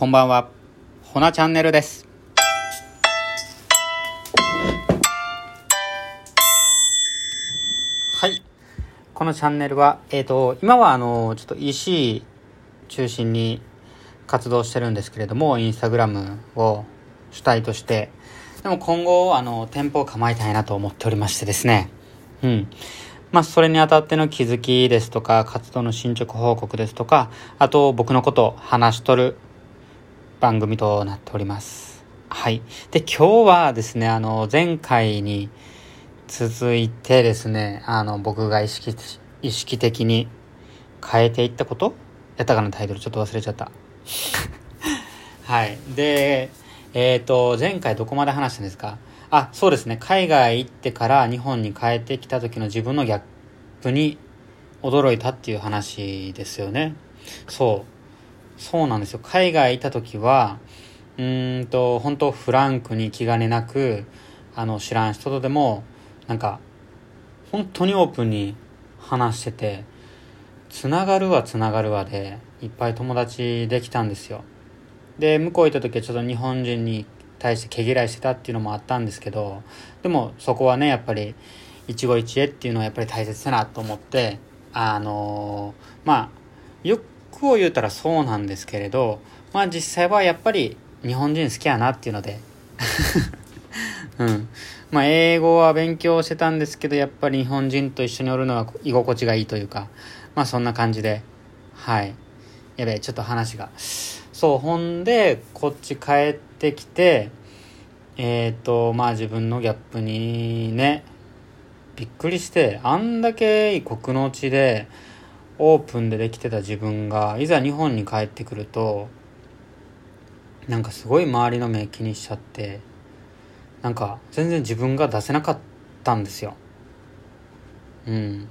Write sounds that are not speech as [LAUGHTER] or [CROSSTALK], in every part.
こんばんは。ほなチャンネルです。はい。このチャンネルは、えっ、と、今はあの、ちょっと EC 中心に活動してるんですけれども、インスタグラムを主体として、でも今後、あの、店舗を構えたいなと思っておりましてですね。うん。まあ、それにあたっての気づきですとか、活動の進捗報告ですとか、あと僕のこと話しとる番組となっております。はい。で、今日はですね、あの、前回に続いてですね、あの、僕が意識、意識的に変えていったこと？やったかなタイトルちょっと忘れちゃった。[LAUGHS] はい。で、えっ、と、前回どこまで話したんですか？あ、そうですね。海外行ってから日本に帰ってきた時の自分のギャップに驚いたっていう話ですよね。そう。そうなんですよ。海外行った時は、うんと、本当フランクに気兼ねなく、あの、知らん人とでも、なんか、本当にオープンに話してて、つながるわつながるわで、いっぱい友達できたんですよ。で、向こう行った時はちょっと日本人に対して毛嫌いしてたっていうのもあったんですけど、でもそこはね、やっぱり、一期一会っていうのはやっぱり大切だなと思って、あのーまあ、欲を言うたらそうなんですけれど、まあ実際はやっぱり日本人好きやなっていうので、うん。まあ英語は勉強してたんですけど、やっぱり日本人と一緒におるのは居心地がいいというか、まあそんな感じで、はい。やべえ、ちょっと話が。そう、ほんで、こっち帰ってきて、えっ、と、まあ自分のギャップにね、びっくりして、あんだけ異国の地で、オープンでできてた自分が、いざ日本に帰ってくると、なんかすごい周りの目気にしちゃって、なんか全然自分が出せなかったんですよ。うん。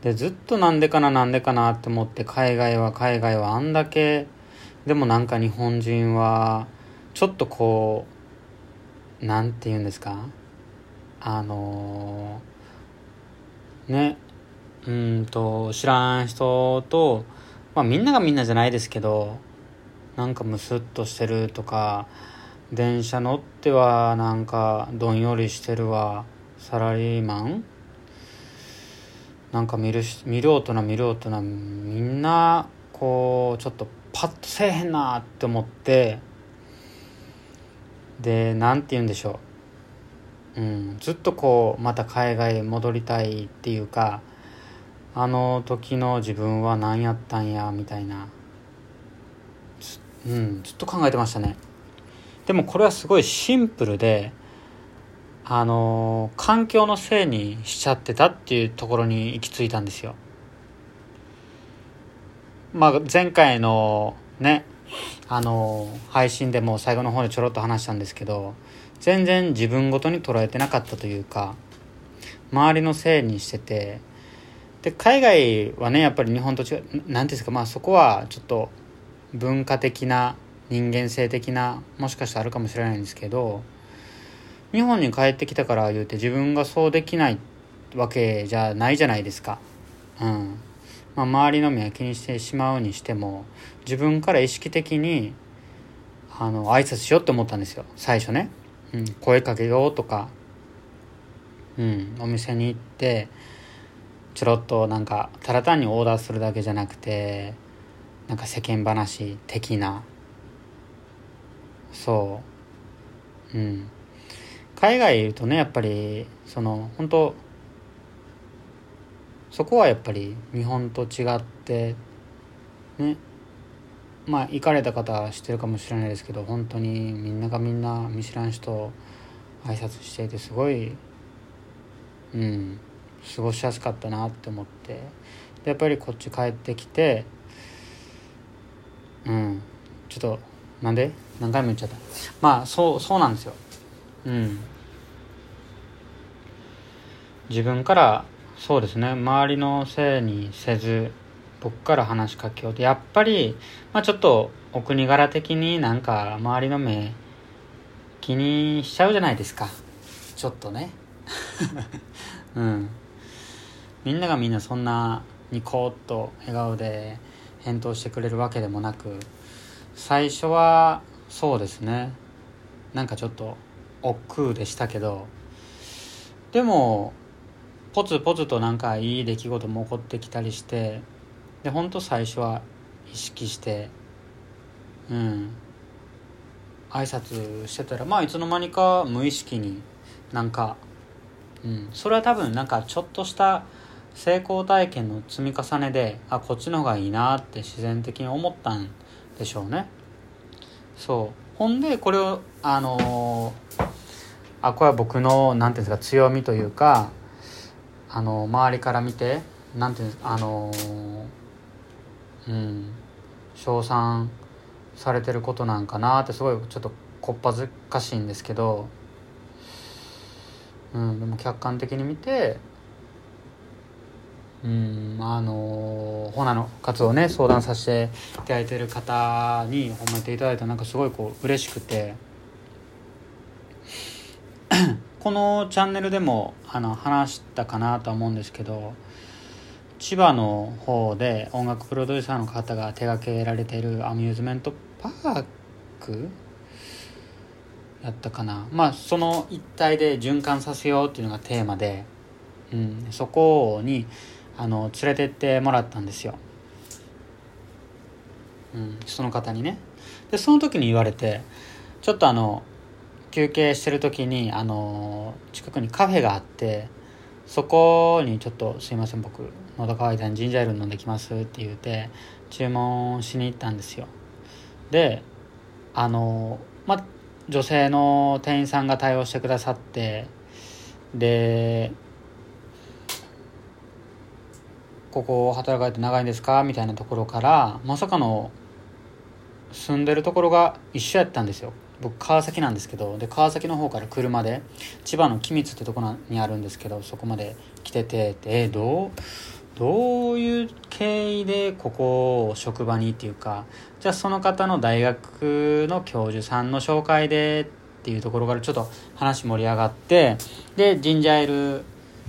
で、ずっとなんでかななんでかなって思って、海外は海外はあんだけ、でもなんか日本人は、ちょっとこう、なんて言うんですかあのーね、うんと、知らん人と、まあみんながみんなじゃないですけど、なんかムスッとしてるとか、電車乗ってはなんかどんよりしてるわ、サラリーマンなんか見るし、見る大人見る大人、みんな、こう、ちょっとパッとせえへんなって思って、で、なんて言うんでしょう。うん、ずっとこう、また海外戻りたいっていうか、あの時の自分は何やったんや、みたいな。うん、ずっと考えてましたね。でもこれはすごいシンプルで、あの環境のせいにしちゃってたっていうところに行き着いたんですよ。まあ前回のね、あの配信でも最後の方でちょろっと話したんですけど、全然自分ごとに捉えてなかったというか、周りのせいにしてて、で、海外はね、やっぱり日本と違う、なんていうんですか、まあそこはちょっと文化的な、人間性的な、もしかしたらあるかもしれないんですけど、日本に帰ってきたから言うて自分がそうできないわけじゃないじゃないですか。うん。まあ周りの目は気にしてしまうにしても、自分から意識的に、あの、挨拶しようって思ったんですよ。最初ね。うん。声かけようとか、うん。お店に行って、ちょろっとなんか、ただ単にオーダーするだけじゃなくて、なんか世間話的な、そう。うん。海外いるとね、やっぱり、その、本当そこはやっぱり日本と違って、ね、まあ行かれた方は知ってるかもしれないですけど、本当にみんながみんな見知らん人挨拶していて、すごい、うん、過ごしやすかったなって思って、でやっぱりこっち帰ってきて、うん、ちょっと、なんで？何回も言っちゃった。まあ、そう、そうなんですよ。うん。自分から、そうですね、周りのせいにせず、僕から話しかけようと。やっぱり、まあちょっと、お国柄的になんか、周りの目、気にしちゃうじゃないですか。ちょっとね。[LAUGHS] うん。みんながみんなそんな、ニコッと笑顔で返答してくれるわけでもなく、最初はそうですね。なんかちょっと億劫でしたけどでもポツポツとなんかいい出来事も起こってきたりしてでほんと最初は意識してうん。挨拶してたらまあいつの間にか無意識になんか、うん、それは多分なんかちょっとした成功体験の積み重ねであこっちの方がいいなって自然的に思ったんでしょうね。そう。ほんでこれをあのー、あこれは僕の何ていうんですか強みというかあのー、周りから見て何ていうんですかあのー、うん称賛されてることなんかなってすごいちょっとこっぱずかしいんですけど、うん、でも客観的に見てうんあのホナの活動をね相談させていただいてる方に褒めていただいたなんかすごいこう嬉しくて。[CLEARS THROAT] このチャンネルでもあの話したかなとは思うんですけど千葉の方で音楽プロデューサーの方が手掛けられているアミューズメントパークやったかな。まあその一体で循環させようっていうのがテーマで、うん、そこにあの連れてってもらったんですよ、うん、その方にね。でその時に言われてちょっとあの休憩してる時にあの近くにカフェがあってそこにちょっと「すいません僕喉乾いたんジンジャーエール飲んできます」って言うて注文しに行ったんですよ。であのまあ女性の店員さんが対応してくださってでここ働かれて長いんですか？みたいなところからまさかの住んでるところが一緒やったんですよ。僕川崎なんですけどで川崎の方から車で千葉の君津ってとこにあるんですけどそこまで来ててえー、どうどういう経緯でここを職場にっていうかじゃあその方の大学の教授さんの紹介でっていうところからちょっと話盛り上がってでジンジャーエール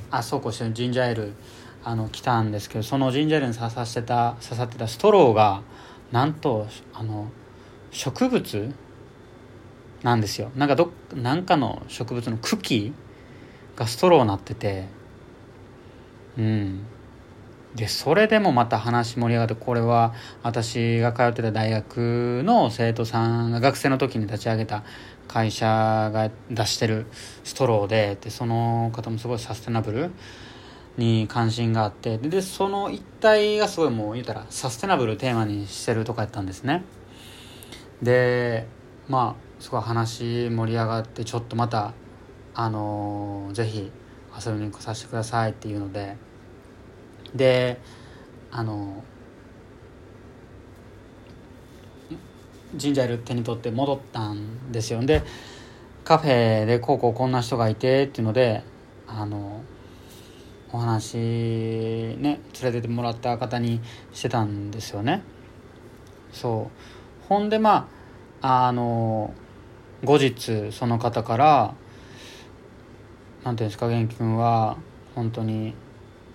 あそうこうしてるジンジャーエールあの来たんですけどそのジンジャーエールに刺さってた刺さってたストローがなんとあの植物なんですよ。なんかどなんかの植物の茎がストローになっててうん。でそれでもまた話盛り上がってこれは私が通ってた大学の生徒さんが学生の時に立ち上げた会社が出してるストローででその方もすごいサステナブルに関心があってでその一体がすごいもう言うたらサステナブルテーマにしてるとかやったんですね。でまあすごい話盛り上がってちょっとまたあのー、ぜひ遊びに来させてくださいっていうので。であのジンジャーエール手に取って戻ったんですよ。でカフェでこうこうこんな人がいてっていうのであのお話ね連れてってもらった方にしてたんですよね。そう。ほんでまああの後日その方から「なんていうんですか元気君は本当に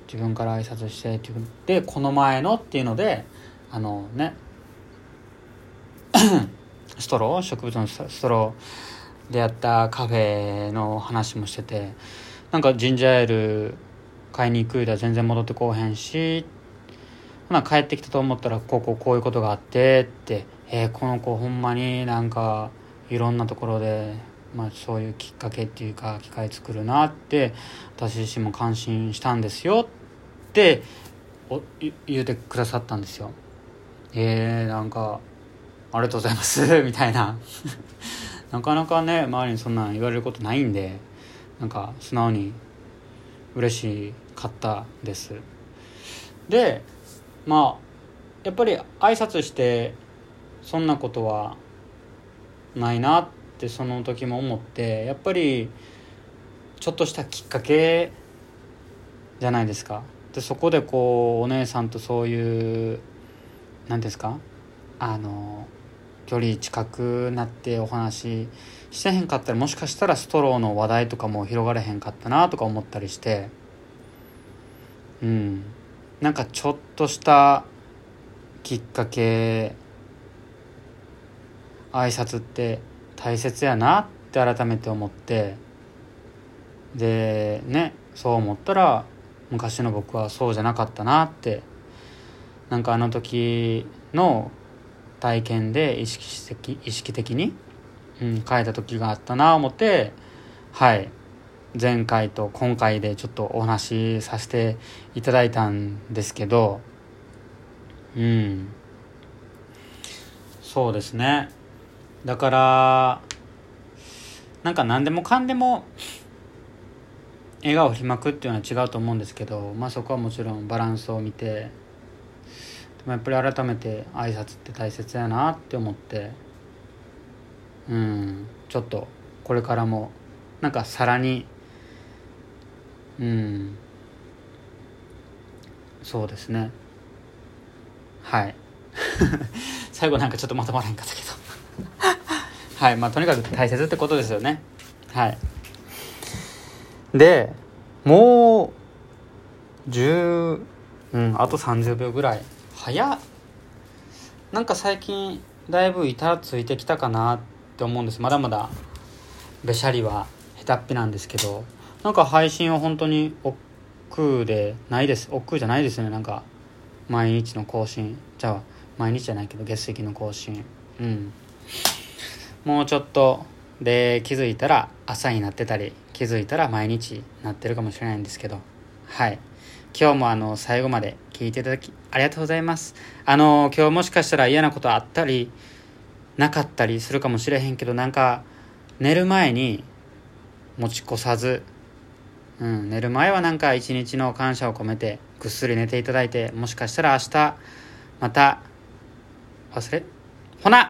自分から挨拶してって言ってこの前のっていうのであのね [COUGHS] ストロー植物のストローでやったカフェの話もしててなんかジンジャーエール買いに行くだ全然戻ってこうへんしほな帰ってきたと思ったらこうこうこういうことがあってってえー、この子ほんまになんかいろんなところで、まあ、そういうきっかけっていうか機会作るなって私自身も感心したんですよって言うてくださったんですよ。えー、なんかありがとうございます [LAUGHS] みたいな。[LAUGHS] なかなかね周りにそんなん言われることないんでなんか素直に嬉しかったです。でまあやっぱり挨拶してそんなことはないなってその時も思ってやっぱりちょっとしたきっかけじゃないですか。でそこでこうお姉さんとそういう何ですか？あの距離近くなってお話ししてへんかったらもしかしたらストローの話題とかも広がれへんかったなとか思ったりして。うん。なんかちょっとしたきっかけ挨拶って大切やなって改めて思って。でねそう思ったら昔の僕はそうじゃなかったなって。なんかあの時の体験で意識的意識的に、うん、変えた時があったな思ってはい。前回と今回でちょっとお話しさせていただいたんですけどうん。そうですね。だからなんか何でもかんでも笑顔を振りまくっていうのは違うと思うんですけどまあそこはもちろんバランスを見てもやっぱり改めて挨拶って大切やなって思ってうんちょっとこれからもなんかさらにうんそうですね。はい。[LAUGHS] 最後なんかちょっとまとまらんかったけど。[LAUGHS] はいまあとにかく大切ってことですよね。はい。でもう10うんあと30秒ぐらい。早なんか最近だいぶ板ついてきたかなって思うんです。まだまだべしゃりは下手っぴなんですけど。なんか配信は本当に億劫でないです。億劫じゃないですね。なんか毎日の更新。じゃあ毎日じゃないけど月石の更新。うん。もうちょっとで気づいたら朝になってたり気づいたら毎日なってるかもしれないんですけど。はい。今日もあの最後まで聞いていただきありがとうございます。あの今日もしかしたら嫌なことあったりなかったりするかもしれへんけどなんか寝る前に持ち越さず、うん、寝る前はなんか一日の感謝を込めてぐっすり寝ていただいてもしかしたら明日また忘れ？ほな